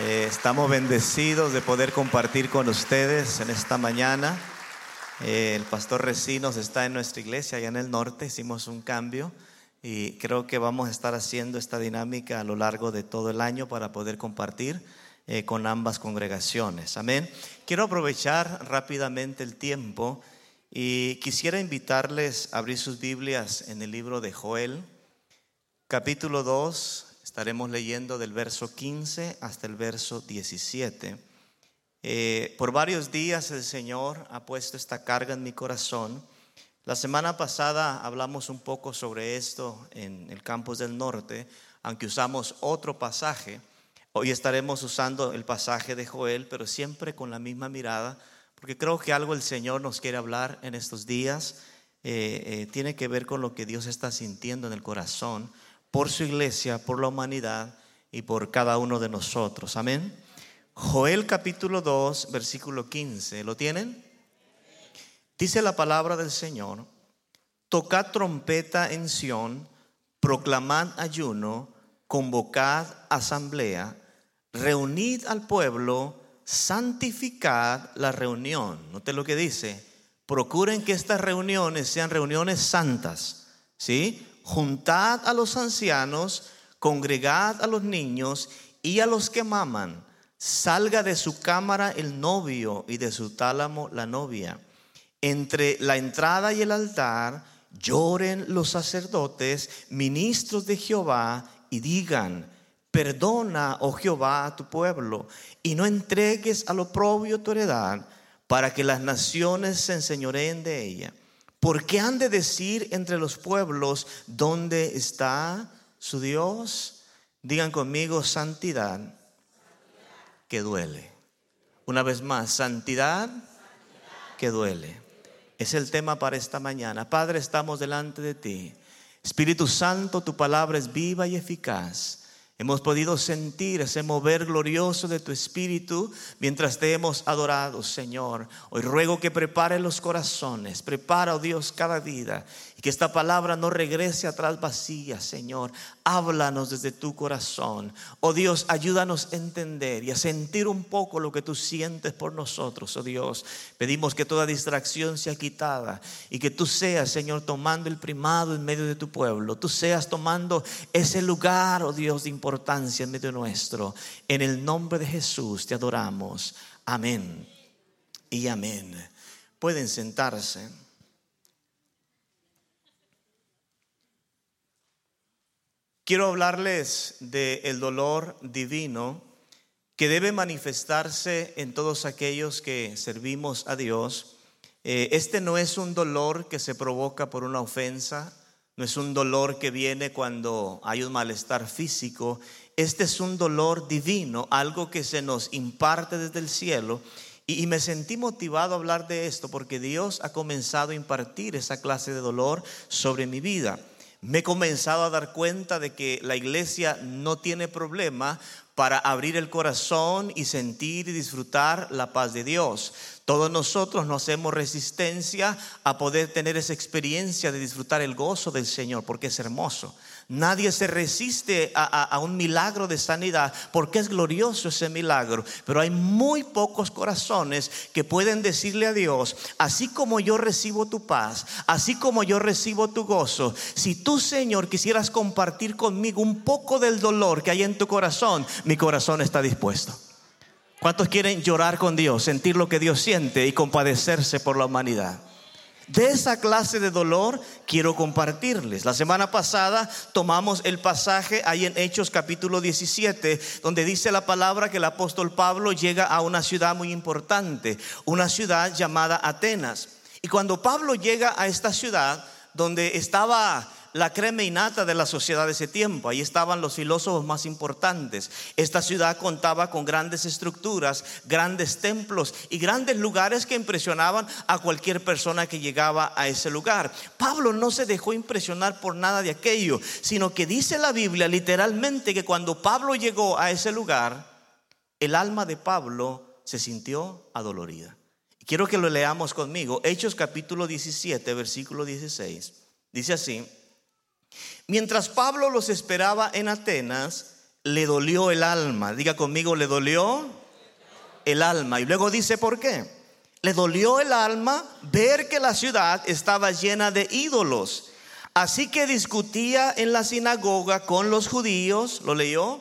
Eh, estamos bendecidos de poder compartir con ustedes en esta mañana. Eh, el pastor Recinos está en nuestra iglesia allá en el norte, hicimos un cambio y creo que vamos a estar haciendo esta dinámica a lo largo de todo el año para poder compartir eh, con ambas congregaciones. Amén. Quiero aprovechar rápidamente el tiempo y quisiera invitarles a abrir sus Biblias en el libro de Joel, capítulo 2, Estaremos leyendo del verso 15 hasta el verso 17. Eh, por varios días el Señor ha puesto esta carga en mi corazón. La semana pasada hablamos un poco sobre esto en el campus del norte, aunque usamos otro pasaje. Hoy estaremos usando el pasaje de Joel, pero siempre con la misma mirada, porque creo que algo el Señor nos quiere hablar en estos días. Eh, eh, tiene que ver con lo que Dios está sintiendo en el corazón por su iglesia, por la humanidad y por cada uno de nosotros. Amén. Joel capítulo 2, versículo 15. ¿Lo tienen? Dice la palabra del Señor, tocad trompeta en Sión, proclamad ayuno, convocad asamblea, reunid al pueblo, santificad la reunión. Note lo que dice, procuren que estas reuniones sean reuniones santas, ¿sí? Juntad a los ancianos, congregad a los niños y a los que maman. Salga de su cámara el novio y de su tálamo la novia. Entre la entrada y el altar lloren los sacerdotes, ministros de Jehová, y digan, perdona, oh Jehová, a tu pueblo, y no entregues a lo propio tu heredad, para que las naciones se enseñoreen de ella. ¿Por qué han de decir entre los pueblos dónde está su Dios? Digan conmigo santidad que duele. Una vez más, santidad que duele. Es el tema para esta mañana. Padre, estamos delante de ti. Espíritu Santo, tu palabra es viva y eficaz Hemos podido sentir ese mover glorioso de tu Espíritu mientras te hemos adorado, Señor. Hoy ruego que prepare los corazones, prepara, oh Dios, cada vida que esta palabra no regrese atrás vacía, Señor. Háblanos desde tu corazón. Oh Dios, ayúdanos a entender y a sentir un poco lo que tú sientes por nosotros, oh Dios. Pedimos que toda distracción sea quitada y que tú seas, Señor, tomando el primado en medio de tu pueblo. Tú seas tomando ese lugar, oh Dios, de importancia en medio nuestro. En el nombre de Jesús te adoramos. Amén y amén. Pueden sentarse. Quiero hablarles del dolor divino que debe manifestarse en todos aquellos que servimos a Dios. Eh, este no es un dolor que se provoca por una ofensa, no es un dolor que viene cuando hay un malestar físico, este es un dolor divino, algo que se nos imparte desde el cielo. Y me sentí motivado a hablar de esto porque Dios ha comenzado a impartir esa clase de dolor sobre mi vida me he comenzado a dar cuenta de que la iglesia no tiene problema para abrir el corazón y sentir y disfrutar la paz de Dios. Todos nosotros no hacemos resistencia a poder tener esa experiencia de disfrutar el gozo del Señor, porque es hermoso. Nadie se resiste a, un milagro de sanidad porque es glorioso ese milagro. Pero hay muy pocos corazones que pueden decirle a Dios, así como yo recibo tu paz, así como yo recibo tu gozo, si tú Señor quisieras compartir conmigo un poco del dolor que hay en tu corazón, mi corazón está dispuesto. ¿Cuántos quieren llorar con Dios, sentir lo que Dios siente y compadecerse por la humanidad? De esa clase de dolor quiero compartirles. La semana pasada tomamos el pasaje ahí en Hechos capítulo 17, donde dice la palabra que el apóstol Pablo llega a una ciudad muy importante, una ciudad llamada Atenas. Y cuando Pablo llega a esta ciudad, donde estaba la crema innata de la sociedad de ese tiempo. Ahí estaban los filósofos más importantes. Esta ciudad contaba con grandes estructuras, grandes templos y grandes lugares que impresionaban a cualquier persona que llegaba a ese lugar. Pablo no se dejó impresionar por nada de aquello, sino que dice la Biblia literalmente que cuando Pablo llegó a ese lugar, el alma de Pablo se sintió adolorida. Quiero que lo leamos conmigo. Hechos capítulo 17, versículo 16. Dice así, Mientras Pablo los esperaba en Atenas, le dolió el alma. Diga conmigo, le dolió el alma. Y luego dice, ¿por qué? Le dolió el alma ver que la ciudad estaba llena de ídolos. Así que discutía en la sinagoga con los judíos, lo leyó,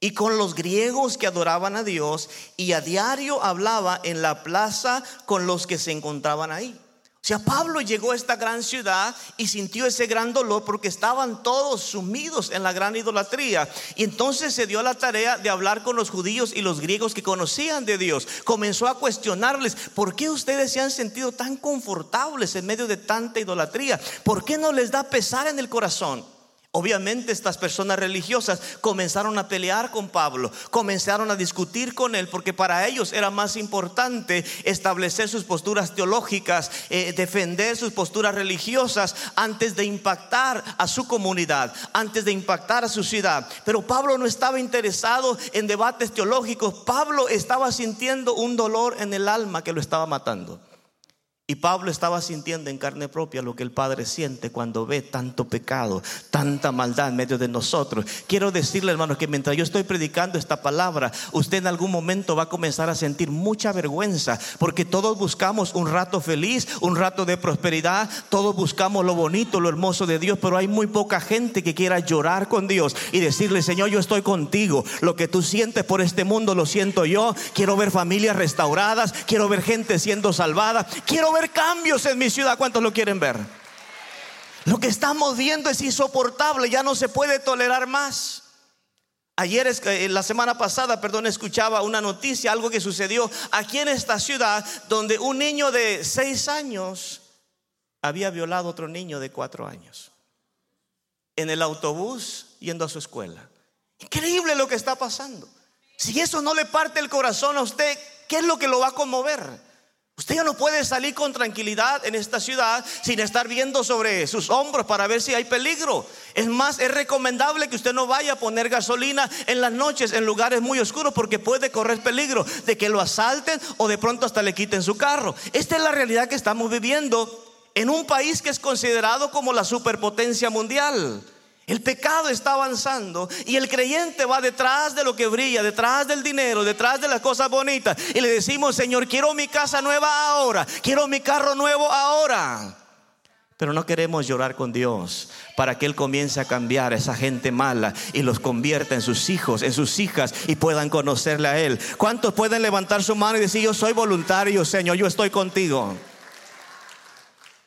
y con los griegos que adoraban a Dios, y a diario hablaba en la plaza con los que se encontraban ahí. O sea, Pablo llegó a esta gran ciudad y sintió ese gran dolor porque estaban todos sumidos en la gran idolatría. Y entonces se dio la tarea de hablar con los judíos y los griegos que conocían de Dios. Comenzó a cuestionarles, ¿por qué ustedes se han sentido tan confortables en medio de tanta idolatría? ¿Por qué no les da pesar en el corazón? Obviamente estas personas religiosas comenzaron a pelear con Pablo, comenzaron a discutir con él, porque para ellos era más importante establecer sus posturas teológicas, eh, defender sus posturas religiosas antes de impactar a su comunidad, antes de impactar a su ciudad. Pero Pablo no estaba interesado en debates teológicos, Pablo estaba sintiendo un dolor en el alma que lo estaba matando. Y Pablo estaba sintiendo en carne propia lo que el Padre siente cuando ve tanto pecado, tanta maldad en medio de nosotros. Quiero decirle, hermano, que mientras yo estoy predicando esta palabra, usted en algún momento va a comenzar a sentir mucha vergüenza, porque todos buscamos un rato feliz, un rato de prosperidad, todos buscamos lo bonito, lo hermoso de Dios, pero hay muy poca gente que quiera llorar con Dios y decirle, Señor, yo estoy contigo. Lo que tú sientes por este mundo lo siento yo. Quiero ver familias restauradas, quiero ver gente siendo salvada, quiero ver cambios en mi ciudad. ¿Cuántos lo quieren ver? Lo que estamos viendo es insoportable, ya no se puede tolerar más. Ayer, eh, la semana pasada, perdón, escuchaba una noticia, algo que sucedió aquí en esta ciudad, donde un niño de seis años había violado a otro niño de cuatro años. En el autobús yendo a su escuela. Increíble lo que está pasando. Si eso no le parte el corazón a usted, ¿qué es lo que lo va a conmover? Usted ya no puede salir con tranquilidad en esta ciudad sin estar viendo sobre sus hombros para ver si hay peligro. Es más, es recomendable que usted no vaya a poner gasolina en las noches en lugares muy oscuros porque puede correr peligro de que lo asalten o de pronto hasta le quiten su carro. Esta es la realidad que estamos viviendo en un país que es considerado como la superpotencia mundial. El pecado está avanzando y el creyente va detrás de lo que brilla, detrás del dinero, detrás de las cosas bonitas. Y le decimos, Señor, quiero mi casa nueva ahora, quiero mi carro nuevo ahora. Pero no queremos llorar con Dios para que Él comience a cambiar a esa gente mala y los convierta en sus hijos, en sus hijas y puedan conocerle a Él. ¿Cuántos pueden levantar su mano y decir, yo soy voluntario, Señor, yo estoy contigo?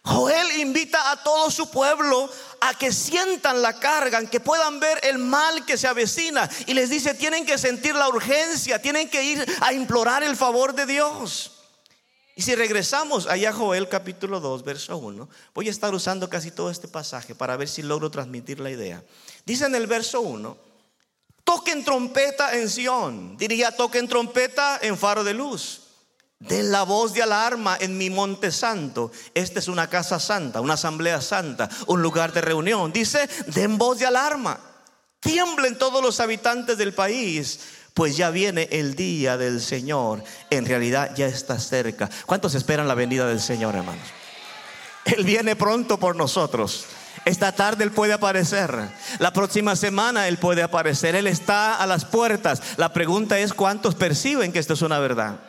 Joel invita a todo su pueblo a que sientan la carga, que puedan ver el mal que se avecina. Y les dice, tienen que sentir la urgencia, tienen que ir a implorar el favor de Dios. Y si regresamos allá a Joel capítulo 2, verso 1, voy a estar usando casi todo este pasaje para ver si logro transmitir la idea. Dice en el verso 1, toquen trompeta en Sión, diría toquen trompeta en faro de luz. Den la voz de alarma en mi monte santo. Esta es una casa santa, una asamblea santa, un lugar de reunión. Dice, den voz de alarma. Tiemblen todos los habitantes del país, pues ya viene el día del Señor. En realidad ya está cerca. ¿Cuántos esperan la venida del Señor, hermanos? Él viene pronto por nosotros. Esta tarde Él puede aparecer. La próxima semana Él puede aparecer. Él está a las puertas. La pregunta es cuántos perciben que esto es una verdad.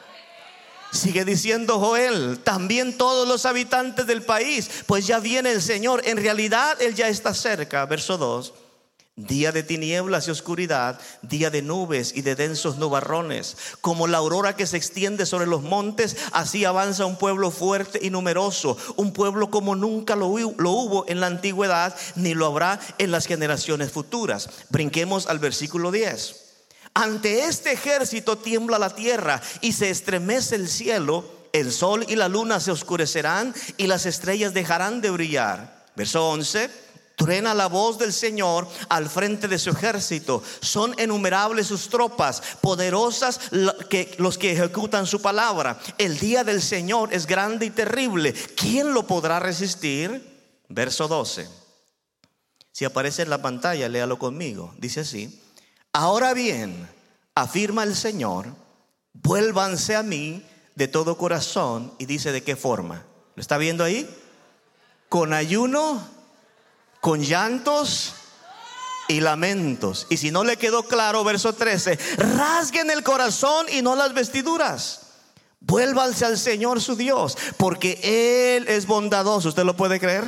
Sigue diciendo Joel, también todos los habitantes del país, pues ya viene el Señor. En realidad Él ya está cerca. Verso 2. Día de tinieblas y oscuridad, día de nubes y de densos nubarrones. Como la aurora que se extiende sobre los montes, así avanza un pueblo fuerte y numeroso, un pueblo como nunca lo, hubo en la antigüedad, ni lo habrá en las generaciones futuras. Brinquemos al versículo 10. Ante este ejército tiembla la tierra y se estremece el cielo, el sol y la luna se oscurecerán y las estrellas dejarán de brillar. Verso 11. Truena la voz del Señor al frente de su ejército. Son innumerables sus tropas, poderosas los que ejecutan su palabra. El día del Señor es grande y terrible. ¿Quién lo podrá resistir? Verso 12. Si aparece en la pantalla, léalo conmigo. Dice así. Ahora bien, afirma el Señor, vuélvanse a mí de todo corazón y dice de qué forma. ¿Lo está viendo ahí? Con ayuno, con llantos y lamentos. Y si no le quedó claro, verso 13, rasguen el corazón y no las vestiduras. Vuélvanse al Señor su Dios, porque Él es bondadoso. ¿Usted lo puede creer?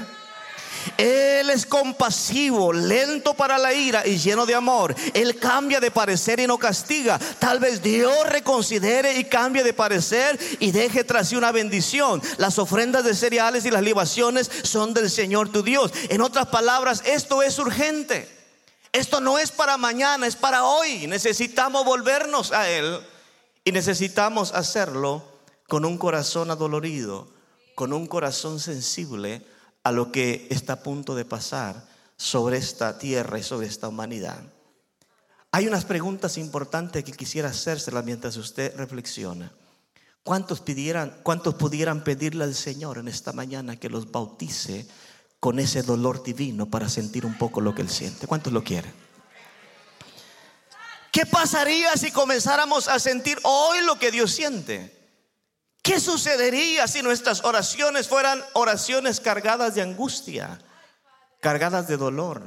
Él es compasivo, lento para la ira y lleno de amor. Él cambia de parecer y no castiga. Tal vez Dios reconsidere y cambie de parecer y deje tras sí una bendición. Las ofrendas de cereales y las libaciones son del Señor tu Dios. En otras palabras, esto es urgente. Esto no es para mañana, es para hoy. Necesitamos volvernos a Él y necesitamos hacerlo con un corazón adolorido, con un corazón sensible a lo que está a punto de pasar sobre esta tierra y sobre esta humanidad. Hay unas preguntas importantes que quisiera hacérselas mientras usted reflexiona. ¿Cuántos, pidieran, ¿Cuántos pudieran pedirle al Señor en esta mañana que los bautice con ese dolor divino para sentir un poco lo que Él siente? ¿Cuántos lo quieren? ¿Qué pasaría si comenzáramos a sentir hoy lo que Dios siente? ¿Qué sucedería si nuestras oraciones fueran oraciones cargadas de angustia, cargadas de dolor?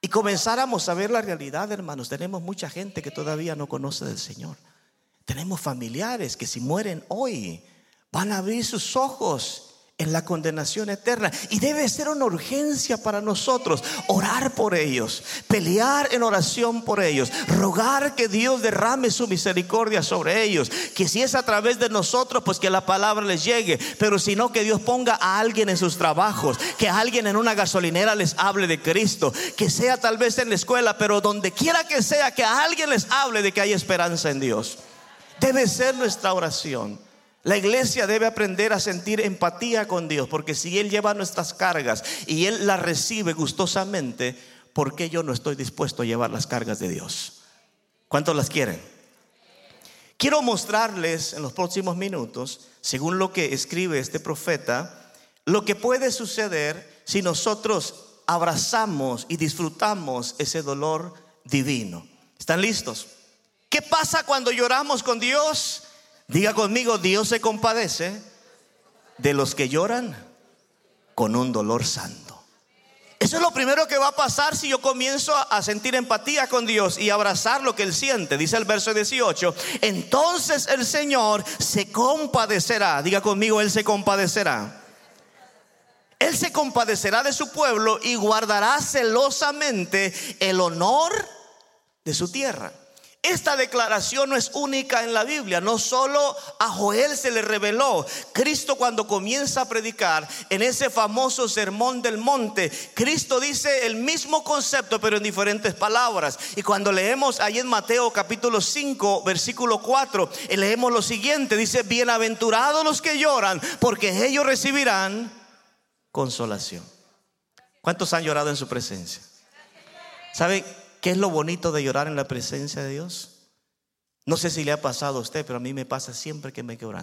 Y comenzáramos a ver la realidad, hermanos. Tenemos mucha gente que todavía no conoce del Señor. Tenemos familiares que si mueren hoy van a abrir sus ojos en la condenación eterna. Y debe ser una urgencia para nosotros orar por ellos, pelear en oración por ellos, rogar que Dios derrame su misericordia sobre ellos, que si es a través de nosotros, pues que la palabra les llegue, pero si no, que Dios ponga a alguien en sus trabajos, que alguien en una gasolinera les hable de Cristo, que sea tal vez en la escuela, pero donde quiera que sea, que a alguien les hable de que hay esperanza en Dios. Debe ser nuestra oración. La iglesia debe aprender a sentir empatía con Dios, porque si Él lleva nuestras cargas y Él las recibe gustosamente, ¿por qué yo no estoy dispuesto a llevar las cargas de Dios? ¿Cuántos las quieren? Quiero mostrarles en los próximos minutos, según lo que escribe este profeta, lo que puede suceder si nosotros abrazamos y disfrutamos ese dolor divino. ¿Están listos? ¿Qué pasa cuando lloramos con Dios? Diga conmigo, Dios se compadece de los que lloran con un dolor santo. Eso es lo primero que va a pasar si yo comienzo a sentir empatía con Dios y abrazar lo que Él siente. Dice el verso 18, entonces el Señor se compadecerá. Diga conmigo, Él se compadecerá. Él se compadecerá de su pueblo y guardará celosamente el honor de su tierra. Esta declaración no es única en la Biblia, no solo a Joel se le reveló. Cristo cuando comienza a predicar en ese famoso sermón del monte, Cristo dice el mismo concepto pero en diferentes palabras. Y cuando leemos ahí en Mateo capítulo 5, versículo 4, leemos lo siguiente, dice, bienaventurados los que lloran, porque ellos recibirán consolación. ¿Cuántos han llorado en su presencia? ¿Sabe? ¿Qué es lo bonito de llorar en la presencia de Dios? No sé si le ha pasado a usted, pero a mí me pasa siempre que me quedo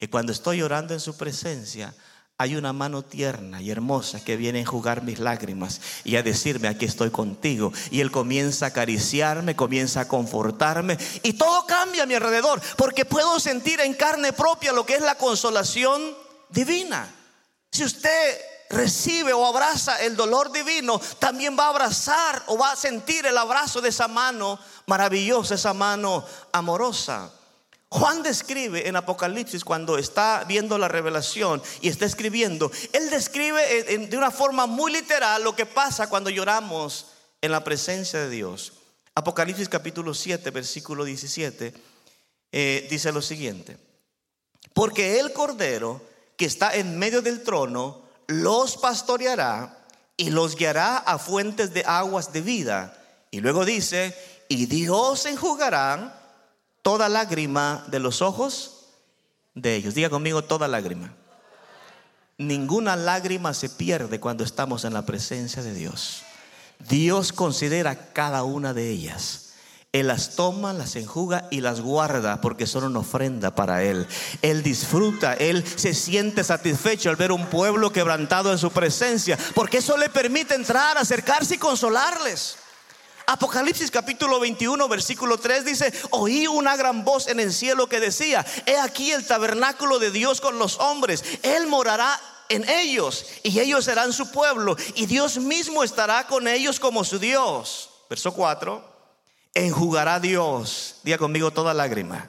Y cuando estoy llorando en su presencia, hay una mano tierna y hermosa que viene a enjugar mis lágrimas y a decirme, aquí estoy contigo. Y Él comienza a acariciarme, comienza a confortarme y todo cambia a mi alrededor porque puedo sentir en carne propia lo que es la consolación divina. Si usted recibe o abraza el dolor divino, también va a abrazar o va a sentir el abrazo de esa mano maravillosa, esa mano amorosa. Juan describe en Apocalipsis cuando está viendo la revelación y está escribiendo, él describe de una forma muy literal lo que pasa cuando lloramos en la presencia de Dios. Apocalipsis capítulo 7, versículo 17, eh, dice lo siguiente, porque el Cordero que está en medio del trono, los pastoreará y los guiará a fuentes de aguas de vida. Y luego dice, y Dios enjugará toda lágrima de los ojos de ellos. Diga conmigo toda lágrima. Ninguna lágrima se pierde cuando estamos en la presencia de Dios. Dios considera cada una de ellas. Él las toma, las enjuga y las guarda porque son una ofrenda para Él. Él disfruta, Él se siente satisfecho al ver un pueblo quebrantado en su presencia, porque eso le permite entrar, acercarse y consolarles. Apocalipsis capítulo 21 versículo 3 dice, oí una gran voz en el cielo que decía, he aquí el tabernáculo de Dios con los hombres, Él morará en ellos y ellos serán su pueblo y Dios mismo estará con ellos como su Dios. Verso 4. Enjugará Dios, diga conmigo toda lágrima,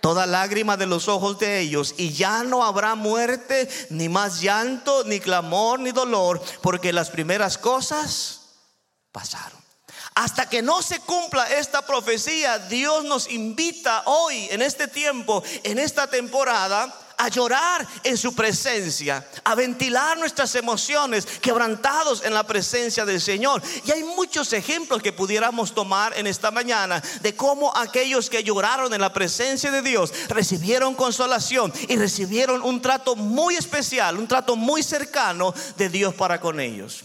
toda lágrima de los ojos de ellos y ya no habrá muerte, ni más llanto, ni clamor, ni dolor, porque las primeras cosas pasaron. Hasta que no se cumpla esta profecía, Dios nos invita hoy, en este tiempo, en esta temporada, a llorar en su presencia, a ventilar nuestras emociones quebrantados en la presencia del Señor. Y hay muchos ejemplos que pudiéramos tomar en esta mañana de cómo aquellos que lloraron en la presencia de Dios recibieron consolación y recibieron un trato muy especial, un trato muy cercano de Dios para con ellos.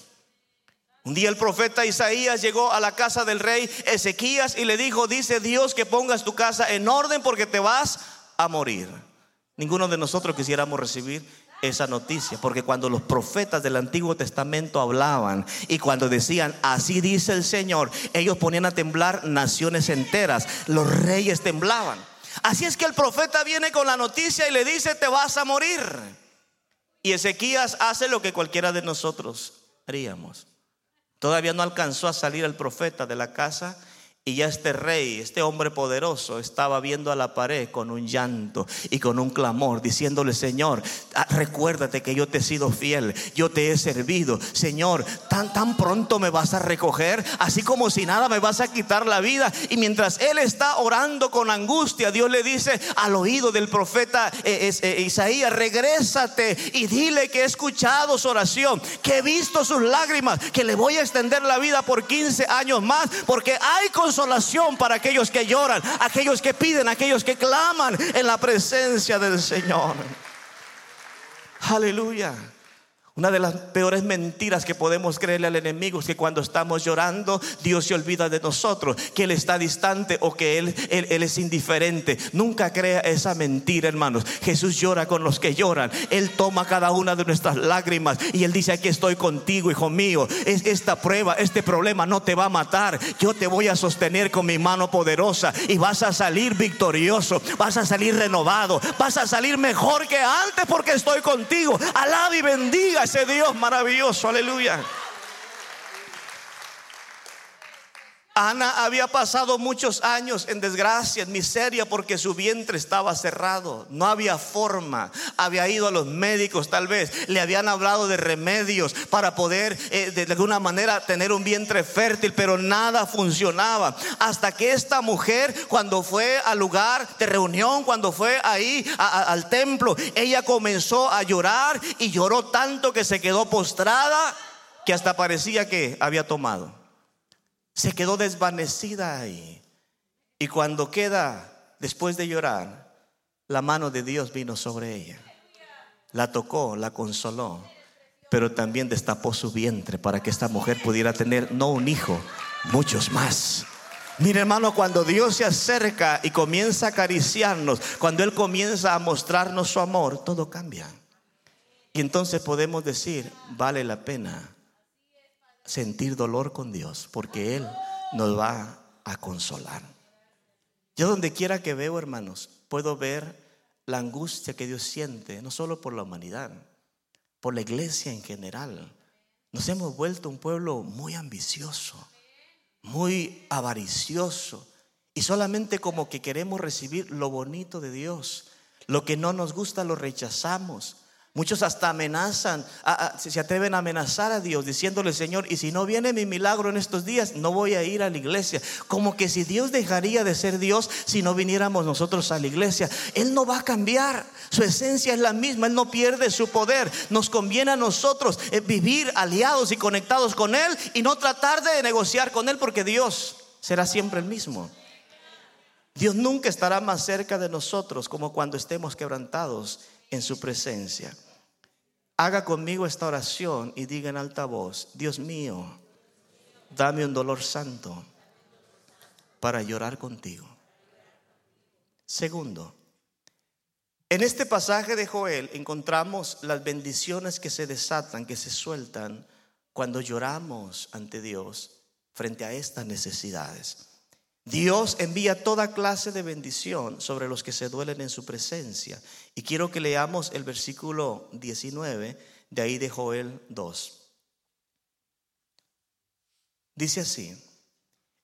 Un día el profeta Isaías llegó a la casa del rey Ezequías y le dijo, dice Dios que pongas tu casa en orden porque te vas a morir. Ninguno de nosotros quisiéramos recibir esa noticia, porque cuando los profetas del Antiguo Testamento hablaban y cuando decían, así dice el Señor, ellos ponían a temblar naciones enteras, los reyes temblaban. Así es que el profeta viene con la noticia y le dice, te vas a morir. Y Ezequías hace lo que cualquiera de nosotros haríamos. Todavía no alcanzó a salir el profeta de la casa y ya este rey, este hombre poderoso, estaba viendo a la pared con un llanto y con un clamor, diciéndole, Señor, ah, recuérdate que yo te he sido fiel, yo te he servido. Señor, tan, tan pronto me vas a recoger, así como si nada me vas a quitar la vida. Y mientras él está orando con angustia, Dios le dice al oído del profeta eh, eh, Isaías, regrésate y dile que he escuchado su oración, que he visto sus lágrimas, que le voy a extender la vida por 15 años más, porque hay con consolación para aquellos que lloran, aquellos que piden, aquellos que claman en la presencia del Señor. Aleluya. Una de las peores mentiras que podemos creerle al enemigo es que cuando estamos llorando, Dios se olvida de nosotros, que Él está distante o que Él, él, es indiferente. Nunca crea esa mentira, hermanos. Jesús llora con los que lloran. Él toma cada una de nuestras lágrimas y Él dice, aquí estoy contigo, hijo mío. Es esta prueba, este problema no te va a matar. Yo te voy a sostener con mi mano poderosa y vas a salir victorioso, vas a salir renovado, vas a salir mejor que antes porque estoy contigo. Alaba y bendiga ese Dios maravilloso, aleluya. Ana había pasado muchos años en desgracia, en miseria, porque su vientre estaba cerrado. No había forma. Había ido a los médicos tal vez. Le habían hablado de remedios para poder eh, de alguna manera tener un vientre fértil, pero nada funcionaba. Hasta que esta mujer, cuando fue al lugar de reunión, cuando fue ahí al templo, ella comenzó a llorar y lloró tanto que se quedó postrada que hasta parecía que había tomado se quedó desvanecida ahí. Y cuando queda, después de llorar, la mano de Dios vino sobre ella. La tocó, la consoló, pero también destapó su vientre para que esta mujer pudiera tener no un hijo, muchos más. Mire hermano, cuando Dios se acerca y comienza a acariciarnos, cuando Él comienza a mostrarnos su amor, todo cambia. Y entonces podemos decir, vale la pena sentir dolor con Dios, porque Él nos va a consolar. Yo donde quiera que veo, hermanos, puedo ver la angustia que Dios siente, no solo por la humanidad, por la iglesia en general. Nos hemos vuelto un pueblo muy ambicioso, muy avaricioso, y solamente como que queremos recibir lo bonito de Dios. Lo que no nos gusta lo rechazamos. Muchos hasta amenazan, se atreven a amenazar a Dios diciéndole, Señor, y si no viene mi milagro en estos días, no voy a ir a la iglesia. Como que si Dios dejaría de ser Dios si no viniéramos nosotros a la iglesia. Él no va a cambiar, su esencia es la misma, Él no pierde su poder. Nos conviene a nosotros eh, vivir aliados y conectados con Él y no tratar de negociar con Él porque Dios será siempre el mismo. Dios nunca estará más cerca de nosotros como cuando estemos quebrantados en su presencia. Haga conmigo esta oración y diga en alta voz, Dios mío, dame un dolor santo para llorar contigo. Segundo, en este pasaje de Joel encontramos las bendiciones que se desatan, que se sueltan cuando lloramos ante Dios frente a estas necesidades. Dios envía toda clase de bendición sobre los que se duelen en su presencia. Y quiero que leamos el versículo 19 de ahí de Joel 2. Dice así,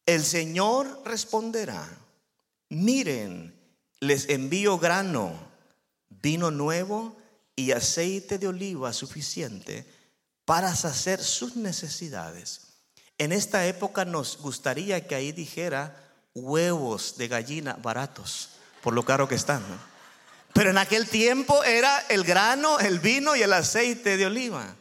el Señor responderá, miren, les envío grano, vino nuevo y aceite de oliva suficiente para saciar sus necesidades. En esta época nos gustaría que ahí dijera huevos de gallina baratos, por lo caro que están. Pero en aquel tiempo era el grano, el vino y el aceite de oliva.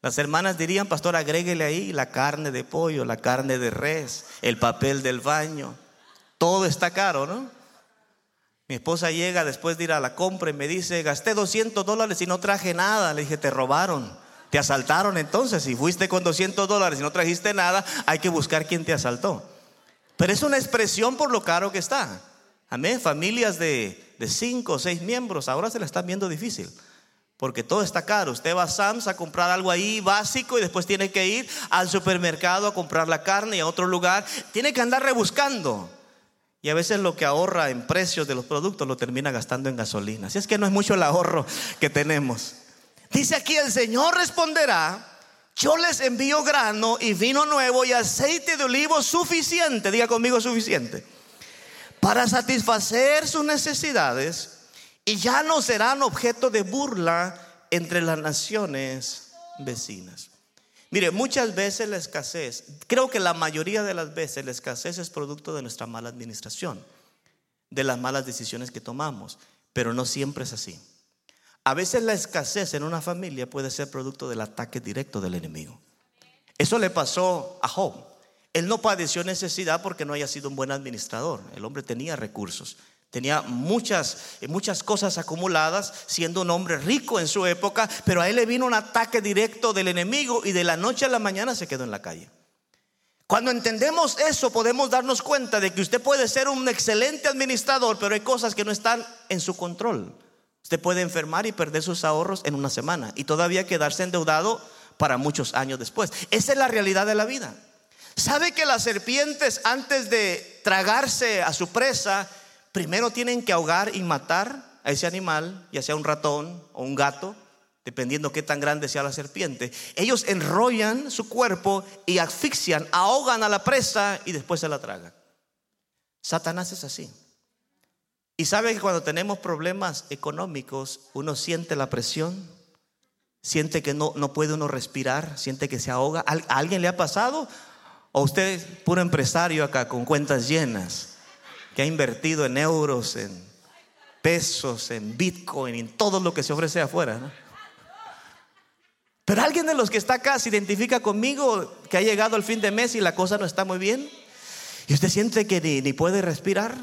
Las hermanas dirían, pastor, agréguele ahí la carne de pollo, la carne de res, el papel del baño. Todo está caro, ¿no? Mi esposa llega después de ir a la compra y me dice, gasté 200 dólares y no traje nada. Le dije, te robaron, te asaltaron entonces. Si fuiste con 200 dólares y no trajiste nada, hay que buscar quién te asaltó. Pero es una expresión por lo caro que está. Amén. Familias de, de cinco o seis miembros ahora se la están viendo difícil. Porque todo está caro. Usted va a Sams a comprar algo ahí básico y después tiene que ir al supermercado a comprar la carne y a otro lugar. Tiene que andar rebuscando. Y a veces lo que ahorra en precios de los productos lo termina gastando en gasolina. Así es que no es mucho el ahorro que tenemos. Dice aquí el Señor responderá, yo les envío grano y vino nuevo y aceite de olivo suficiente, diga conmigo suficiente, para satisfacer sus necesidades y ya no serán objeto de burla entre las naciones vecinas. Mire, muchas veces la escasez, creo que la mayoría de las veces la escasez es producto de nuestra mala administración, de las malas decisiones que tomamos, pero no siempre es así. A veces la escasez en una familia puede ser producto del ataque directo del enemigo. Eso le pasó a Job. Él no padeció necesidad porque no haya sido un buen administrador. El hombre tenía recursos. Tenía muchas, muchas cosas acumuladas, siendo un hombre rico en su época, pero a él le vino un ataque directo del enemigo y de la noche a la mañana se quedó en la calle. Cuando entendemos eso, podemos darnos cuenta de que usted puede ser un excelente administrador, pero hay cosas que no están en su control. Usted puede enfermar y perder sus ahorros en una semana y todavía quedarse endeudado para muchos años después. Esa es la realidad de la vida. ¿Sabe que las serpientes antes de tragarse a su presa primero tienen que ahogar y matar a ese animal, ya sea un ratón o un gato, dependiendo qué tan grande sea la serpiente. Ellos enrollan su cuerpo y asfixian, ahogan a la presa y después se la tragan. Satanás es así. Y sabe que cuando tenemos problemas económicos, uno siente la presión, siente que no, no puede uno respirar, siente que se ahoga. ¿A alguien le ha pasado? ¿O usted es puro empresario acá con cuentas llenas? que ha invertido en euros, en pesos, en bitcoin, en todo lo que se ofrece afuera. Pero alguien de los que está acá se identifica conmigo que ha llegado el fin de mes y la cosa no está muy bien. Y usted siente que ni, ni puede respirar.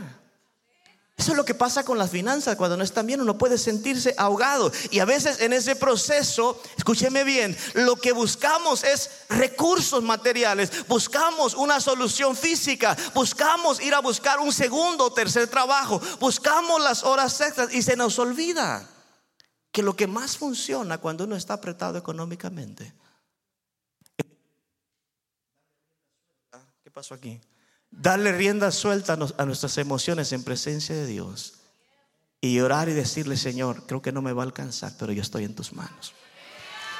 Eso es lo que pasa con las finanzas. Cuando no están bien, uno puede sentirse ahogado. Y a veces en ese proceso, escúcheme bien, lo que buscamos es recursos materiales. Buscamos una solución física. Buscamos ir a buscar un segundo o tercer trabajo. Buscamos las horas extras y se nos olvida que lo que más funciona cuando uno está apretado económicamente. ¿Qué pasó aquí? Darle rienda suelta a nuestras emociones en presencia de Dios y orar y decirle, Señor, creo que no me va a alcanzar, pero yo estoy en tus manos.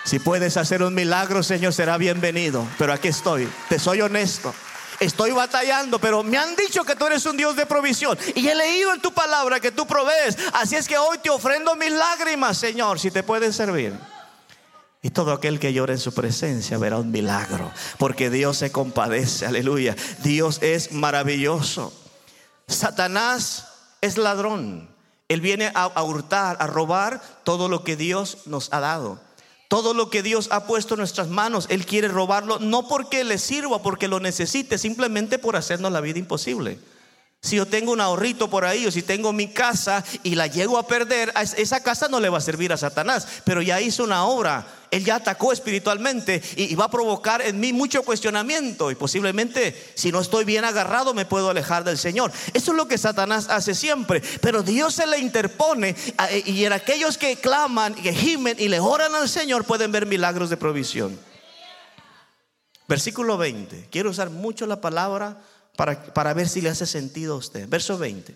Si puedes hacer un milagro, Señor, será bienvenido, pero aquí estoy, te soy honesto. Estoy batallando, pero me han dicho que tú eres un Dios de provisión. Y he leído en tu palabra que tú provees. Así es que hoy te ofrendo mis lágrimas, Señor, si te puedes servir. Y todo aquel que llore en su presencia verá un milagro, porque Dios se compadece, aleluya. Dios es maravilloso. Satanás es ladrón. Él viene a, hurtar, a robar todo lo que Dios nos ha dado. Todo lo que Dios ha puesto en nuestras manos, Él quiere robarlo, no porque le sirva, porque lo necesite, simplemente por hacernos la vida imposible. Si yo tengo un ahorrito por ahí o si tengo mi casa y la llego a perder, esa casa no le va a servir a Satanás, pero ya hizo una obra, él ya atacó espiritualmente y, va a provocar en mí mucho cuestionamiento y posiblemente si no estoy bien agarrado me puedo alejar del Señor. Eso es lo que Satanás hace siempre, pero Dios se le interpone y en aquellos que claman, que gimen y le oran al Señor pueden ver milagros de provisión. Versículo 20, quiero usar mucho la palabra para, ver si le hace sentido a usted. Verso 20.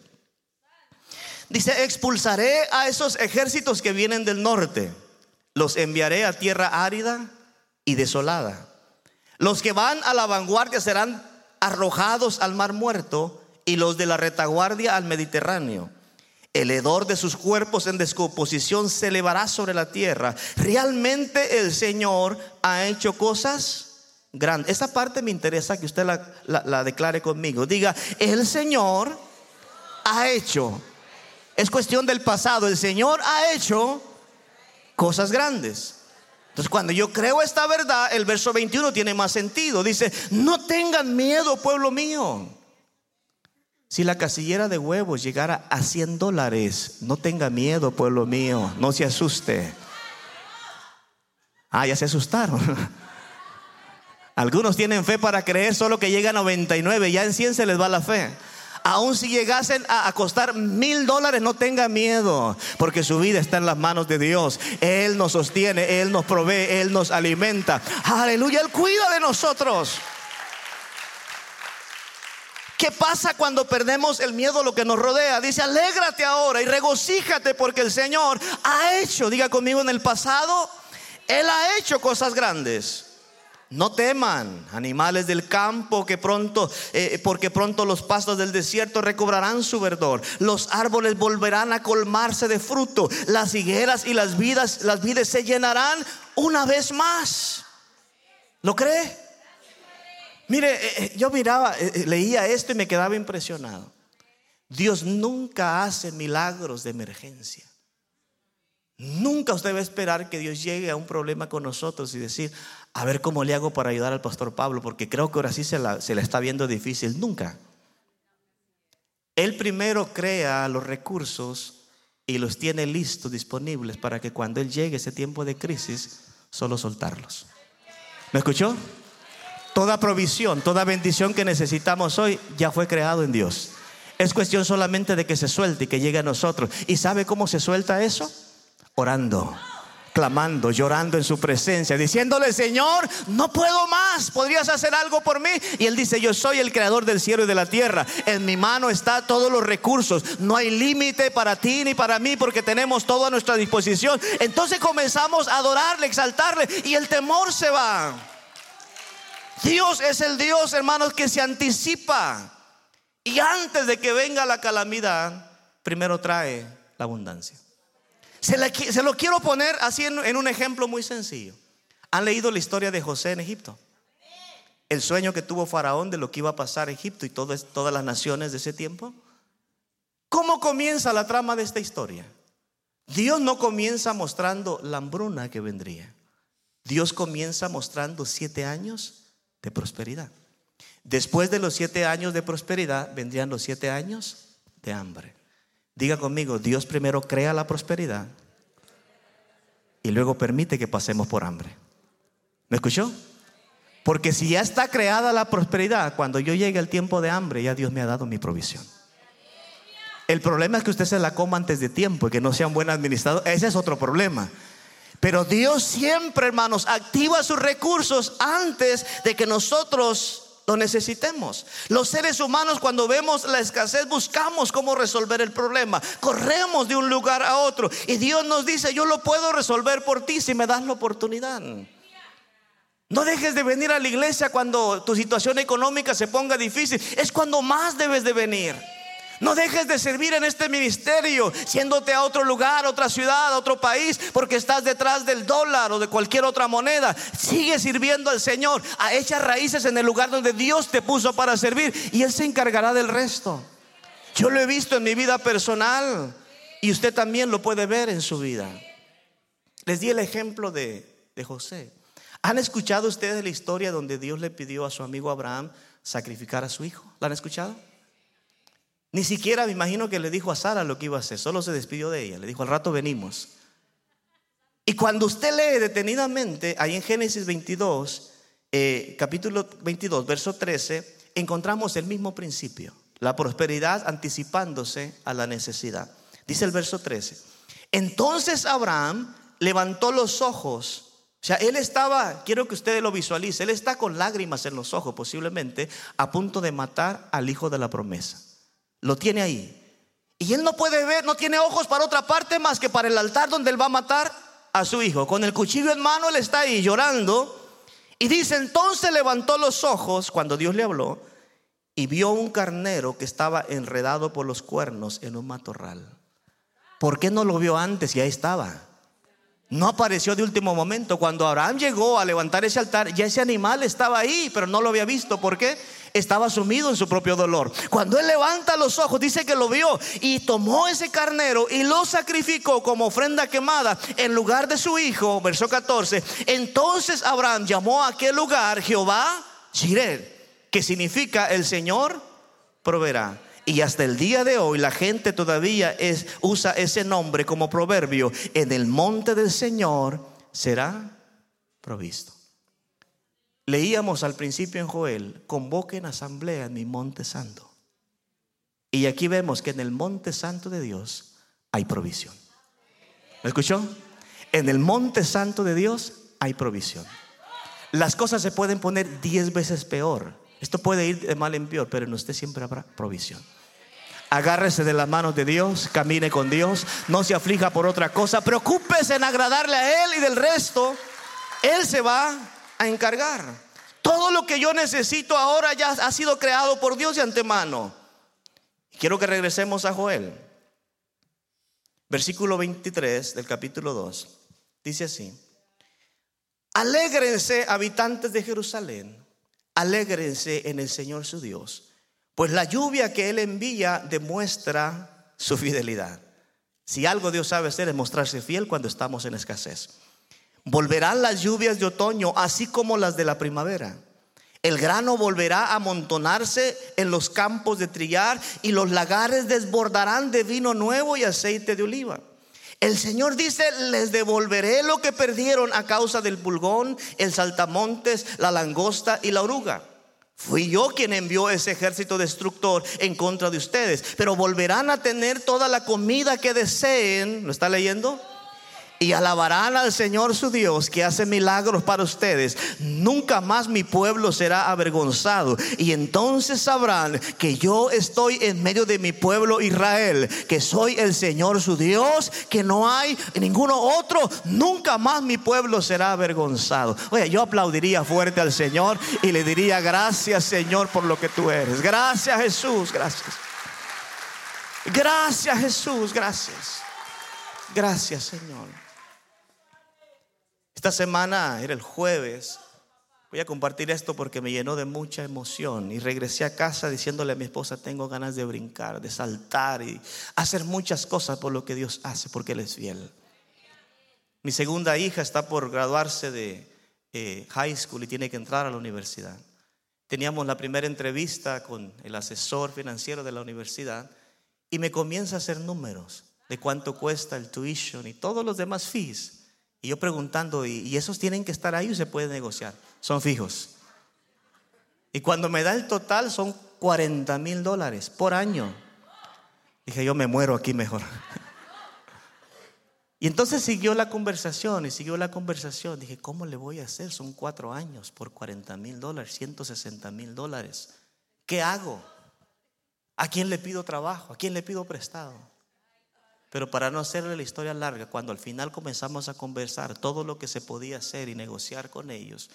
Dice, expulsaré a esos ejércitos que vienen del norte. los enviaré a tierra árida y desolada. Los que van a la vanguardia serán arrojados al mar muerto y los de la retaguardia al Mediterráneo. El hedor de sus cuerpos en descomposición se elevará sobre la tierra. Realmente el Señor ha hecho cosas grandes. Esa parte me interesa que usted la, la declare conmigo. Diga, el Señor ha hecho. Es cuestión del pasado. El Señor ha hecho cosas grandes. Entonces, cuando yo creo esta verdad, el verso 21 tiene más sentido. Dice, no tengan miedo, pueblo mío. Si la casillera de huevos llegara a 100 dólares, no tenga miedo, pueblo mío, no se asuste. Ah, ya se asustaron. Algunos tienen fe para creer solo que llega a 99, ya en 100 se les va la fe. Aún si llegasen a, costar mil dólares, no tenga miedo, porque su vida está en las manos de Dios. Él nos sostiene, Él nos provee, Él nos alimenta. Aleluya, Él cuida de nosotros. ¿Qué pasa cuando perdemos el miedo a lo que nos rodea? Dice, alégrate ahora y regocíjate porque el Señor ha hecho, diga conmigo en el pasado, Él ha hecho cosas grandes. No teman, animales del campo, que pronto, eh, porque pronto los pastos del desierto recobrarán su verdor. Los árboles volverán a colmarse de fruto. Las higueras y las vidas, las vides se llenarán una vez más. ¿Lo cree? Mire, eh, eh, yo miraba, leía esto y me quedaba impresionado. Dios nunca hace milagros de emergencia. Nunca usted va a esperar que Dios llegue a un problema con nosotros y decir, a ver cómo le hago para ayudar al pastor Pablo, porque creo que ahora sí se la, está viendo difícil. Nunca. Él primero crea los recursos y los tiene listos, disponibles, para que cuando Él llegue ese tiempo de crisis, solo soltarlos. ¿Me escuchó? Toda provisión, toda bendición que necesitamos hoy ya fue creado en Dios. Es cuestión solamente de que se suelte y que llegue a nosotros. ¿Y sabe cómo se suelta eso? orando clamando, llorando en su presencia, diciéndole, Señor, no puedo más, ¿podrías hacer algo por mí? Y él dice, yo soy el creador del cielo y de la tierra, en mi mano está todos los recursos, no hay límite para ti ni para mí porque tenemos todo a nuestra disposición. Entonces comenzamos a adorarle, exaltarle y el temor se va. Dios es el Dios, hermanos, que se anticipa. Y antes de que venga la calamidad, primero trae la abundancia. Se, lo quiero poner así en, un ejemplo muy sencillo. ¿Han leído la historia de José en Egipto? El sueño que tuvo Faraón de lo que iba a pasar en Egipto y todas las naciones de ese tiempo. ¿Cómo comienza la trama de esta historia? Dios no comienza mostrando la hambruna que vendría. Dios comienza mostrando siete años de prosperidad. Después de los siete años de prosperidad vendrían los siete años de hambre. Diga conmigo, Dios primero crea la prosperidad y luego permite que pasemos por hambre. ¿Me escuchó? Porque si ya está creada la prosperidad, cuando yo llegue al tiempo de hambre, ya Dios me ha dado mi provisión. El problema es que usted se la coma antes de tiempo y que no sea un buen administrador. Ese es otro problema. Pero Dios siempre, hermanos, activa sus recursos antes de que nosotros lo necesitemos. Los seres humanos cuando vemos la escasez buscamos cómo resolver el problema. Corremos de un lugar a otro y Dios nos dice, yo lo puedo resolver por ti si me das la oportunidad. No dejes de venir a la iglesia cuando tu situación económica se ponga difícil. Es cuando más debes de venir. No dejes de servir en este ministerio, siéndote a otro lugar, a otra ciudad, a otro país, porque estás detrás del dólar o de cualquier otra moneda. Sigue sirviendo al Señor, a echar raíces en el lugar donde Dios te puso para servir y Él se encargará del resto. Yo lo he visto en mi vida personal y usted también lo puede ver en su vida. Les di el ejemplo de, de José. ¿Han escuchado ustedes la historia donde Dios le pidió a su amigo Abraham sacrificar a su hijo? ¿La han escuchado? Ni siquiera me imagino que le dijo a Sara lo que iba a hacer, solo se despidió de ella, le dijo al rato venimos. Y cuando usted lee detenidamente, ahí en Génesis 22, eh, capítulo 22, verso 13, encontramos el mismo principio, la prosperidad anticipándose a la necesidad. Dice el verso 13, entonces Abraham levantó los ojos, o sea, él estaba, quiero que ustedes lo visualicen, él está con lágrimas en los ojos posiblemente, a punto de matar al hijo de la promesa. Lo tiene ahí. Y él no puede ver, no tiene ojos para otra parte más que para el altar donde él va a matar a su hijo. Con el cuchillo en mano, él está ahí llorando. Y dice, entonces levantó los ojos cuando Dios le habló y vio un carnero que estaba enredado por los cuernos en un matorral. ¿Por qué no lo vio antes y ahí estaba? No apareció de último momento. Cuando Abraham llegó a levantar ese altar, ya ese animal estaba ahí, pero no lo había visto. ¿Por qué? Estaba sumido en su propio dolor. Cuando él levanta los ojos, dice que lo vio y tomó ese carnero y lo sacrificó como ofrenda quemada en lugar de su hijo. Verso 14. Entonces Abraham llamó a aquel lugar Jehová Jireh que significa el Señor proveerá. Y hasta el día de hoy la gente todavía usa ese nombre como proverbio. En el monte del Señor será provisto. Leíamos al principio en Joel, convoquen asamblea en mi monte santo. Y aquí vemos que en el monte santo de Dios hay provisión. ¿Me escuchó? En el monte santo de Dios hay provisión. Las cosas se pueden poner diez veces peor esto puede ir de mal en peor, pero en usted siempre habrá provisión. Agárrese de las manos de Dios, camine con Dios, no se aflija por otra cosa, preocúpese en agradarle a Él y del resto, Él se va a encargar. Todo lo que yo necesito ahora ya ha sido creado por Dios de antemano. Quiero que regresemos a Joel. Versículo 23 del capítulo 2. Dice así. Alégrense habitantes de Jerusalén alégrense en el Señor su Dios, pues la lluvia que Él envía demuestra su fidelidad. Si algo Dios sabe hacer es mostrarse fiel cuando estamos en escasez. Volverán las lluvias de otoño, así como las de la primavera. El grano volverá a amontonarse en los campos de trillar y los lagares desbordarán de vino nuevo y aceite de oliva. El Señor dice, les devolveré lo que perdieron a causa del pulgón, el saltamontes, la langosta y la oruga. Fui yo quien envió ese ejército destructor en contra de ustedes, pero volverán a tener toda la comida que deseen. ¿Lo está leyendo? Y alabarán al Señor su Dios que hace milagros para ustedes. Nunca más mi pueblo será avergonzado. Y entonces sabrán que yo estoy en medio de mi pueblo Israel, que soy el Señor su Dios, que no hay ninguno otro. Nunca más mi pueblo será avergonzado. Oye, yo aplaudiría fuerte al Señor y le diría gracias Señor por lo que tú eres. Gracias Jesús, gracias. Gracias Jesús, gracias. Gracias Señor. Esta semana era el jueves. Voy a compartir esto porque me llenó de mucha emoción y regresé a casa diciéndole a mi esposa, tengo ganas de brincar, de saltar y hacer muchas cosas por lo que Dios hace, porque Él es fiel. Mi segunda hija está por graduarse de eh, high school y tiene que entrar a la universidad. Teníamos la primera entrevista con el asesor financiero de la universidad y me comienza a hacer números de cuánto cuesta el tuition y todos los demás fees. Y yo preguntando, ¿y, esos tienen que estar ahí o se puede negociar? Son fijos. Y cuando me da el total son 40 mil dólares por año. Dije, yo me muero aquí mejor. Y entonces siguió la conversación y siguió la conversación. Dije, ¿cómo le voy a hacer? Son cuatro años por 40 mil dólares, 160 mil dólares. ¿Qué hago? ¿A quién le pido trabajo? ¿A quién le pido prestado? Pero para no hacerle la historia larga, cuando al final comenzamos a conversar todo lo que se podía hacer y negociar con ellos,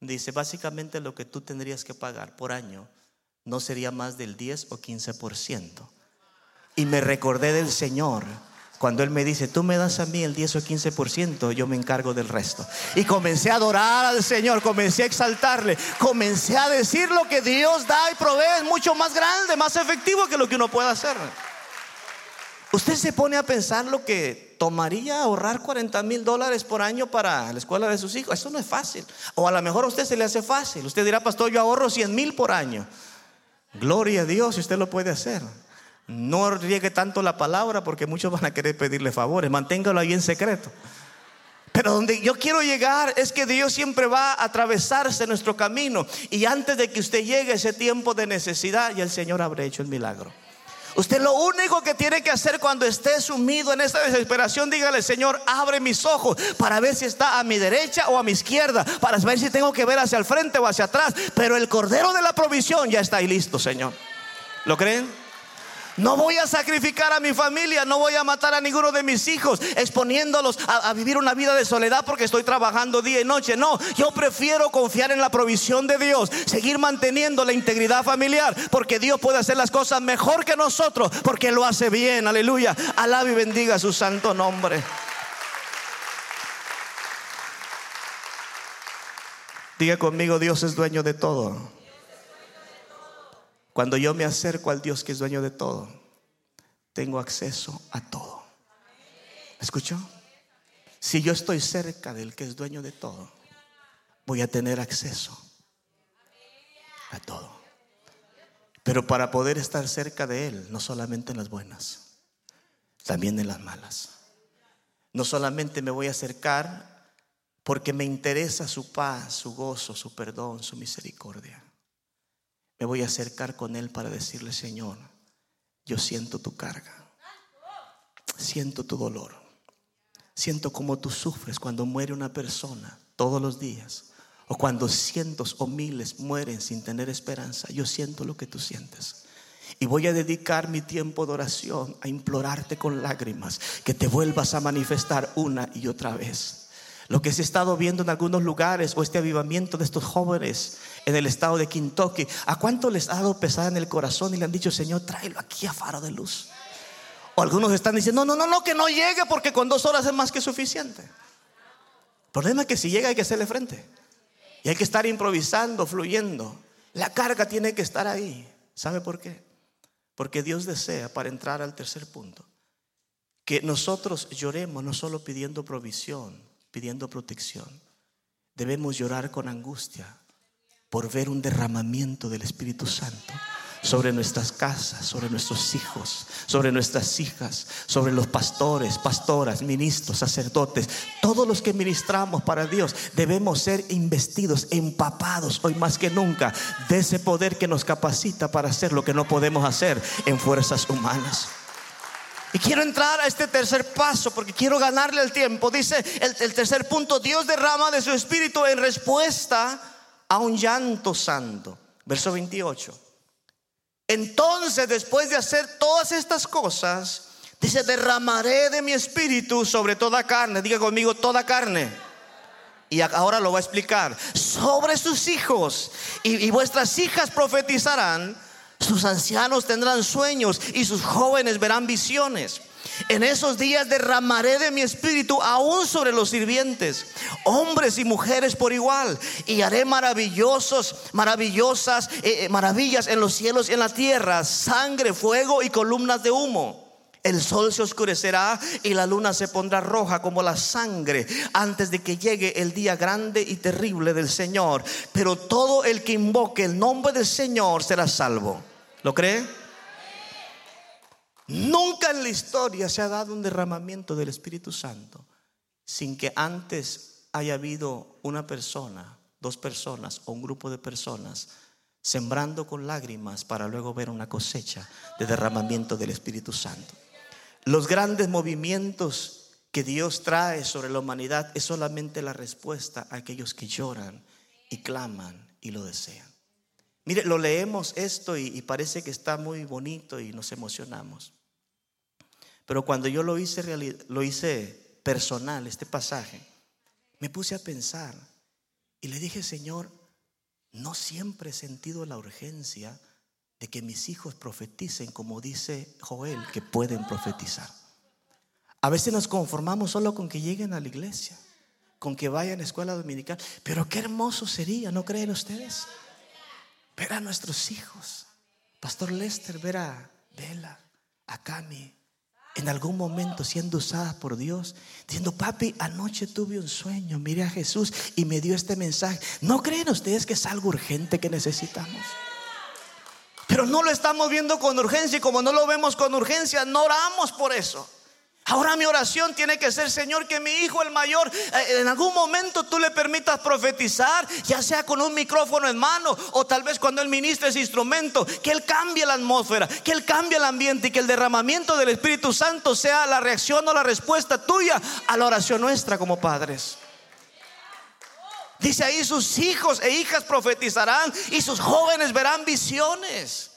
dice, básicamente lo que tú tendrías que pagar por año no sería más del 10 o 15%. Y me recordé del Señor. Cuando Él me dice, tú me das a mí el 10 o 15%, yo me encargo del resto. Y comencé a adorar al Señor, comencé a exaltarle, comencé a decir lo que Dios da y provee es mucho más grande, más efectivo que lo que uno puede hacer. Usted se pone a pensar lo que tomaría ahorrar 40 mil dólares por año para la escuela de sus hijos. Eso no es fácil. O a lo mejor a usted se le hace fácil. Usted dirá, pastor, yo ahorro 100 mil por año. Gloria a Dios si usted lo puede hacer. No riegue tanto la palabra porque muchos van a querer pedirle favores. Manténgalo ahí en secreto. Pero donde yo quiero llegar es que Dios siempre va a atravesarse nuestro camino. Y antes de que usted llegue a ese tiempo de necesidad, ya el Señor habrá hecho el milagro. Usted lo único que tiene que hacer cuando esté sumido en esta desesperación, dígale, Señor, abre mis ojos para ver si está a mi derecha o a mi izquierda, para ver si tengo que ver hacia el frente o hacia atrás. Pero el Cordero de la provisión ya está ahí listo, Señor. ¿Lo creen? No voy a sacrificar a mi familia, no voy a matar a ninguno de mis hijos, exponiéndolos a, vivir una vida de soledad porque estoy trabajando día y noche. No, yo prefiero confiar en la provisión de Dios, seguir manteniendo la integridad familiar, porque Dios puede hacer las cosas mejor que nosotros, porque lo hace bien. Aleluya. Alabe y bendiga su santo nombre. Diga conmigo, Dios es dueño de todo. Cuando yo me acerco al Dios que es dueño de todo, tengo acceso a todo. ¿Escuchó? Si yo estoy cerca del que es dueño de todo, voy a tener acceso a todo. Pero para poder estar cerca de Él, no solamente en las buenas, también en las malas. No solamente me voy a acercar porque me interesa su paz, su gozo, su perdón, su misericordia me voy a acercar con Él para decirle, Señor, yo siento tu carga, siento tu dolor, siento como tú sufres cuando muere una persona todos los días, o cuando cientos o miles mueren sin tener esperanza, yo siento lo que tú sientes. Y voy a dedicar mi tiempo de oración a implorarte con lágrimas que te vuelvas a manifestar una y otra vez. Lo que se ha estado viendo en algunos lugares o este avivamiento de estos jóvenes en el estado de Kentucky, ¿a cuánto les ha dado pesada en el corazón y le han dicho, Señor, tráelo aquí a faro de luz? O algunos están diciendo, no, no, no, que no llegue porque con dos horas es más que suficiente. El problema es que si llega hay que hacerle frente. Y hay que estar improvisando, fluyendo. La carga tiene que estar ahí. ¿Sabe por qué? Porque Dios desea, para entrar al tercer punto, que nosotros lloremos no solo pidiendo provisión, pidiendo protección. Debemos llorar con angustia por ver un derramamiento del Espíritu Santo sobre nuestras casas, sobre nuestros hijos, sobre nuestras hijas, sobre los pastores, pastoras, ministros, sacerdotes, todos los que ministramos para Dios, debemos ser investidos, empapados hoy más que nunca de ese poder que nos capacita para hacer lo que no podemos hacer en fuerzas humanas. Y quiero entrar a este tercer paso porque quiero ganarle el tiempo. Dice el, tercer punto, Dios derrama de su espíritu en respuesta a un llanto santo. Verso 28. Entonces, después de hacer todas estas cosas, dice, derramaré de mi espíritu sobre toda carne. Diga conmigo, toda carne. Y ahora lo voy a explicar. Sobre sus hijos y vuestras hijas profetizarán sus ancianos tendrán sueños y sus jóvenes verán visiones. En esos días derramaré de mi espíritu aún sobre los sirvientes, hombres y mujeres por igual, y haré maravillosos, maravillosas eh, eh, maravillas en los cielos y en la tierra, sangre, fuego y columnas de humo. El sol se oscurecerá y la luna se pondrá roja como la sangre antes de que llegue el día grande y terrible del Señor. Pero todo el que invoque el nombre del Señor será salvo. ¿Lo cree? Nunca en la historia se ha dado un derramamiento del Espíritu Santo sin que antes haya habido una persona, dos personas o un grupo de personas sembrando con lágrimas para luego ver una cosecha de derramamiento del Espíritu Santo. Los grandes movimientos que Dios trae sobre la humanidad es solamente la respuesta a aquellos que lloran y claman y lo desean. Mire, lo leemos esto y, parece que está muy bonito y nos emocionamos. Pero cuando yo lo hice, lo hice personal, este pasaje, me puse a pensar y le dije, Señor, no siempre he sentido la urgencia de que mis hijos profeticen como dice Joel, que pueden profetizar. A veces nos conformamos solo con que lleguen a la iglesia, con que vayan a escuela dominical, pero qué hermoso sería, ¿no creen ustedes? Ver a nuestros hijos. Pastor Lester, ver a Bella, a Cami, en algún momento siendo usada por Dios, diciendo, papi, anoche tuve un sueño, miré a Jesús y me dio este mensaje. ¿No creen ustedes que es algo urgente que necesitamos? Pero no lo estamos viendo con urgencia y como no lo vemos con urgencia, no oramos por eso. Ahora mi oración tiene que ser, Señor, que mi hijo el mayor, eh, en algún momento tú le permitas profetizar, ya sea con un micrófono en mano o tal vez cuando él ministre ese instrumento, que él cambie la atmósfera, que él cambie el ambiente y que el derramamiento del Espíritu Santo sea la reacción o la respuesta tuya a la oración nuestra como padres. Dice ahí, sus hijos e hijas profetizarán y sus jóvenes verán visiones.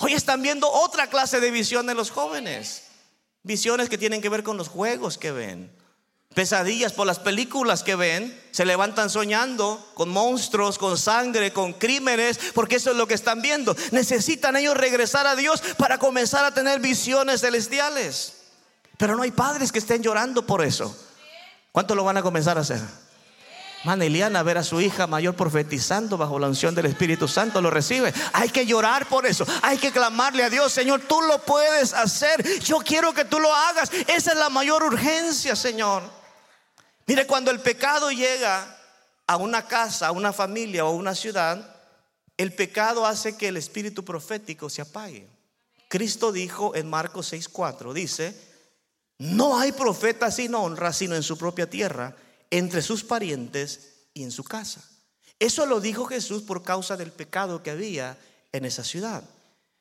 Hoy están viendo otra clase de visión en los jóvenes. Visiones que tienen que ver con los juegos que ven. Pesadillas por las películas que ven. Se levantan soñando con monstruos, con sangre, con crímenes, porque eso es lo que están viendo. Necesitan ellos regresar a Dios para comenzar a tener visiones celestiales. Pero no hay padres que estén llorando por eso. ¿Cuánto lo van a comenzar a hacer? Maneliana ver a su hija mayor profetizando bajo la unción del Espíritu Santo, lo recibe. Hay que llorar por eso. Hay que clamarle a Dios, Señor, tú lo puedes hacer. Yo quiero que tú lo hagas. Esa es la mayor urgencia, Señor. Mire, cuando el pecado llega a una casa, a una familia o a una ciudad, el pecado hace que el espíritu profético se apague. Cristo dijo en Marcos 6:4, dice, no hay profeta sin honra, sino en su propia tierra entre sus parientes y en su casa. Eso lo dijo Jesús por causa del pecado que había en esa ciudad.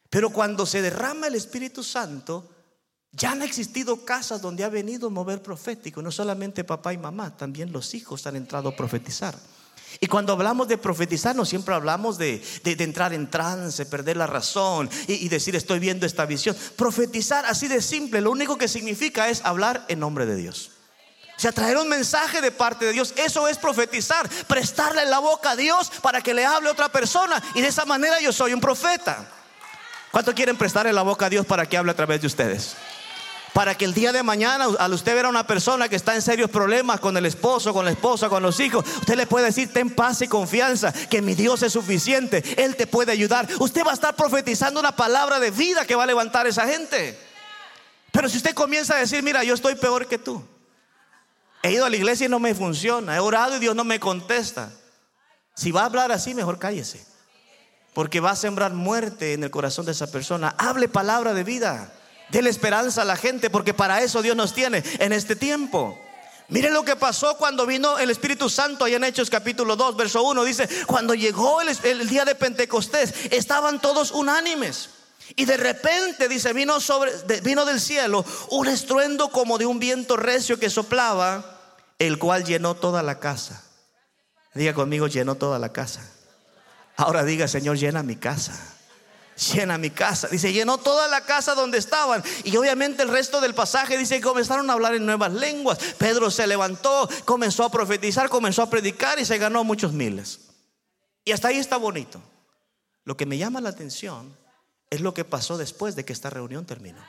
Pero cuando se derrama el Espíritu Santo, ya han existido casas donde ha venido a mover profético. No solamente papá y mamá, también los hijos han entrado a profetizar. Y cuando hablamos de profetizar, no siempre hablamos de, entrar en trance, perder la razón y, y decir estoy viendo esta visión. Profetizar así de simple, lo único que significa es hablar en nombre de Dios. O sea, traer un mensaje de parte de Dios, eso es profetizar, prestarle la boca a Dios para que le hable a otra persona. Y de esa manera yo soy un profeta. ¿Cuánto quieren prestarle la boca a Dios para que hable a través de ustedes? Para que el día de mañana, al usted ver a una persona que está en serios problemas con el esposo, con la esposa, con los hijos, usted le puede decir, ten paz y confianza, que mi Dios es suficiente, Él te puede ayudar. Usted va a estar profetizando una palabra de vida que va a levantar a esa gente. Pero si usted comienza a decir, mira, yo estoy peor que tú. He ido a la iglesia y no me funciona. He orado y Dios no me contesta. Si va a hablar así, mejor cállese. Porque va a sembrar muerte en el corazón de esa persona. Hable palabra de vida. Dele esperanza a la gente, porque para eso Dios nos tiene en este tiempo. Mire lo que pasó cuando vino el Espíritu Santo allá en Hechos capítulo 2, verso 1. Dice, cuando llegó el, el, día de Pentecostés, estaban todos unánimes. Y de repente, dice, vino, sobre, vino del cielo un estruendo como de un viento recio que soplaba el cual llenó toda la casa. Diga conmigo, llenó toda la casa. Ahora diga, Señor, llena mi casa. Llena mi casa. Dice, llenó toda la casa donde estaban. Y obviamente el resto del pasaje dice que comenzaron a hablar en nuevas lenguas. Pedro se levantó, comenzó a profetizar, comenzó a predicar y se ganó muchos miles. Y hasta ahí está bonito. Lo que me llama la atención es lo que pasó después de que esta reunión terminó.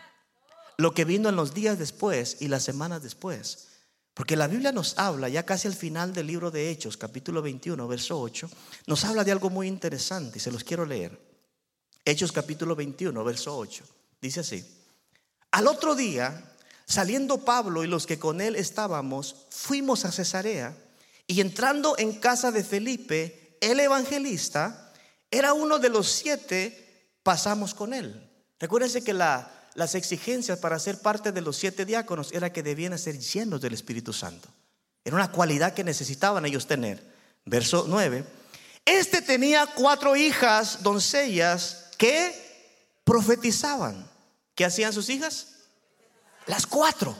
Lo que vino en los días después y las semanas después. Porque la Biblia nos habla, ya casi al final del libro de Hechos, capítulo 21, verso 8, nos habla de algo muy interesante y se los quiero leer. Hechos capítulo 21, verso 8. Dice así. Al otro día, saliendo Pablo y los que con él estábamos, fuimos a Cesarea y entrando en casa de Felipe, el evangelista, era uno de los siete, pasamos con él. Recuérdense que la, las exigencias para ser parte de los siete diáconos era que debían ser llenos del Espíritu Santo. Era una cualidad que necesitaban ellos tener. Verso 9. Este tenía cuatro hijas, doncellas, que profetizaban. ¿Qué hacían sus hijas? Las cuatro.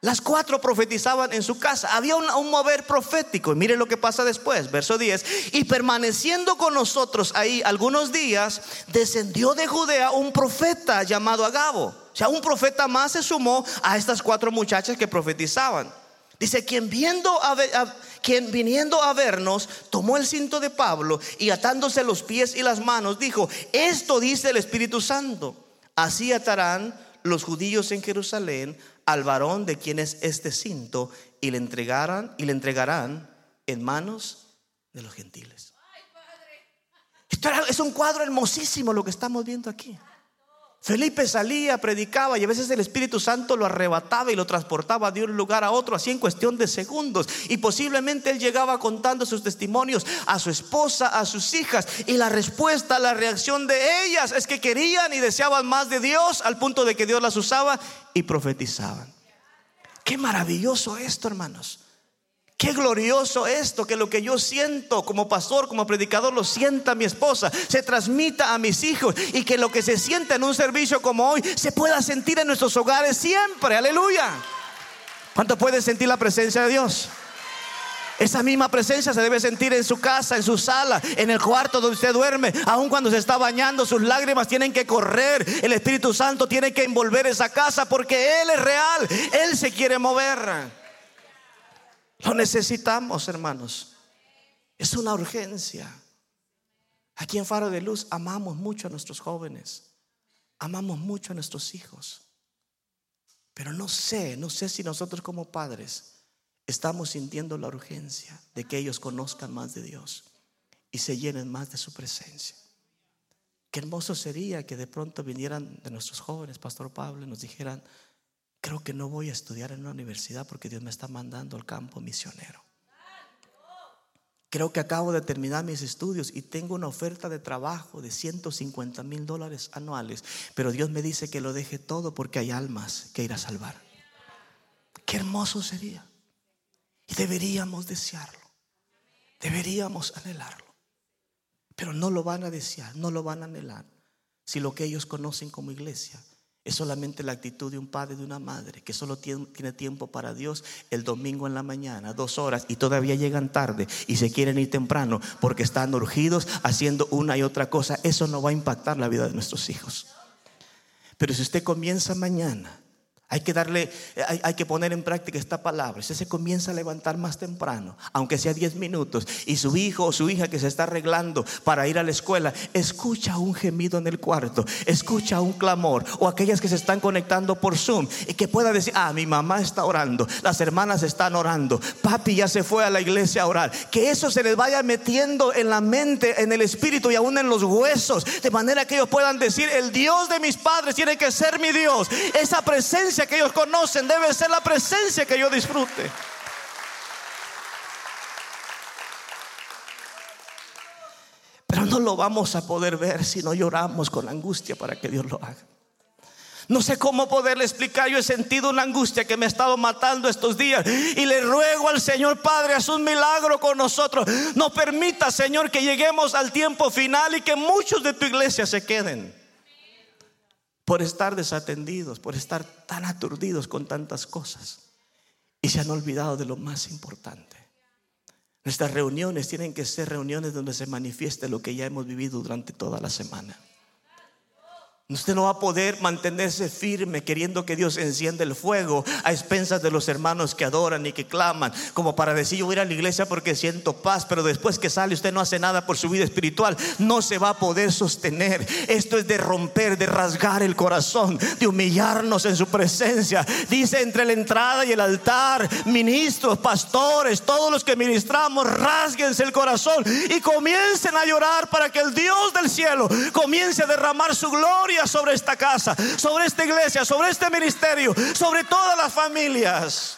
Las cuatro profetizaban en su casa. Había un, mover profético. Y mire lo que pasa después, verso 10. Y permaneciendo con nosotros ahí algunos días, descendió de Judea un profeta llamado Agabo. O sea, un profeta más se sumó a estas cuatro muchachas que profetizaban. Dice, quien, viendo quien viniendo a vernos, tomó el cinto de Pablo y atándose los pies y las manos, dijo, esto dice el Espíritu Santo. Así atarán los judíos en Jerusalén al varón de quien es este cinto y le entregarán y le entregarán en manos de los gentiles. Esto es un cuadro hermosísimo lo que estamos viendo aquí. Felipe salía, predicaba y a veces el Espíritu Santo lo arrebataba y lo transportaba de un lugar a otro, así en cuestión de segundos. Y posiblemente él llegaba contando sus testimonios a su esposa, a sus hijas. Y la respuesta, la reacción de ellas es que querían y deseaban más de Dios al punto de que Dios las usaba y profetizaban. Qué maravilloso esto, hermanos. Qué glorioso esto, que lo que yo siento como pastor, como predicador, lo sienta mi esposa, se transmita a mis hijos y que lo que se siente en un servicio como hoy se pueda sentir en nuestros hogares siempre. Aleluya. ¿Cuánto puede sentir la presencia de Dios? Esa misma presencia se debe sentir en su casa, en su sala, en el cuarto donde usted duerme. Aun cuando se está bañando, sus lágrimas tienen que correr. El Espíritu Santo tiene que envolver esa casa porque Él es real. Él se quiere mover. Lo necesitamos, hermanos. Es una urgencia. Aquí en Faro de Luz amamos mucho a nuestros jóvenes. Amamos mucho a nuestros hijos. Pero no sé, no sé si nosotros como padres estamos sintiendo la urgencia de que ellos conozcan más de Dios y se llenen más de su presencia. Qué hermoso sería que de pronto vinieran de nuestros jóvenes, Pastor Pablo, y nos dijeran, creo que no voy a estudiar en una universidad porque Dios me está mandando al campo misionero. Creo que acabo de terminar mis estudios y tengo una oferta de trabajo de 150 mil dólares anuales, pero Dios me dice que lo deje todo porque hay almas que ir a salvar. Qué hermoso sería. Y deberíamos desearlo. Deberíamos anhelarlo. Pero no lo van a desear, no lo van a anhelar. Si lo que ellos conocen como iglesia es solamente la actitud de un padre, de una madre, que solo tiene, tiempo para Dios el domingo en la mañana, dos horas, y todavía llegan tarde y se quieren ir temprano porque están urgidos haciendo una y otra cosa. Eso no va a impactar la vida de nuestros hijos. Pero si usted comienza mañana hay que darle, hay, que poner en práctica esta palabra. Si se comienza a levantar más temprano, aunque sea 10 minutos, y su hijo o su hija que se está arreglando para ir a la escuela, escucha un gemido en el cuarto, escucha un clamor, o aquellas que se están conectando por Zoom y que pueda decir, ah, mi mamá está orando, las hermanas están orando, papi ya se fue a la iglesia a orar. Que eso se les vaya metiendo en la mente, en el espíritu y aún en los huesos, de manera que ellos puedan decir, el Dios de mis padres tiene que ser mi Dios. Esa presencia que ellos conocen debe ser la presencia que yo disfrute. Pero no lo vamos a poder ver si no lloramos con angustia para que Dios lo haga. No sé cómo poderle explicar. Yo he sentido una angustia que me ha estado matando estos días. Y le ruego al Señor Padre, haz un milagro con nosotros. No permita, Señor, que lleguemos al tiempo final y que muchos de tu iglesia se queden por estar desatendidos, por estar tan aturdidos con tantas cosas. Y se han olvidado de lo más importante. Nuestras reuniones tienen que ser reuniones donde se manifieste lo que ya hemos vivido durante toda la semana. Usted no va a poder mantenerse firme queriendo que Dios encienda el fuego a expensas de los hermanos que adoran y que claman, como para decir yo voy a ir a la iglesia porque siento paz, pero después que sale usted no hace nada por su vida espiritual, no se va a poder sostener. Esto es de romper, de rasgar el corazón, de humillarnos en su presencia. Dice entre la entrada y el altar, ministros, pastores, todos los que ministramos, rasguense el corazón y comiencen a llorar para que el Dios del cielo comience a derramar su gloria sobre esta casa, sobre esta iglesia, sobre este ministerio, sobre todas las familias.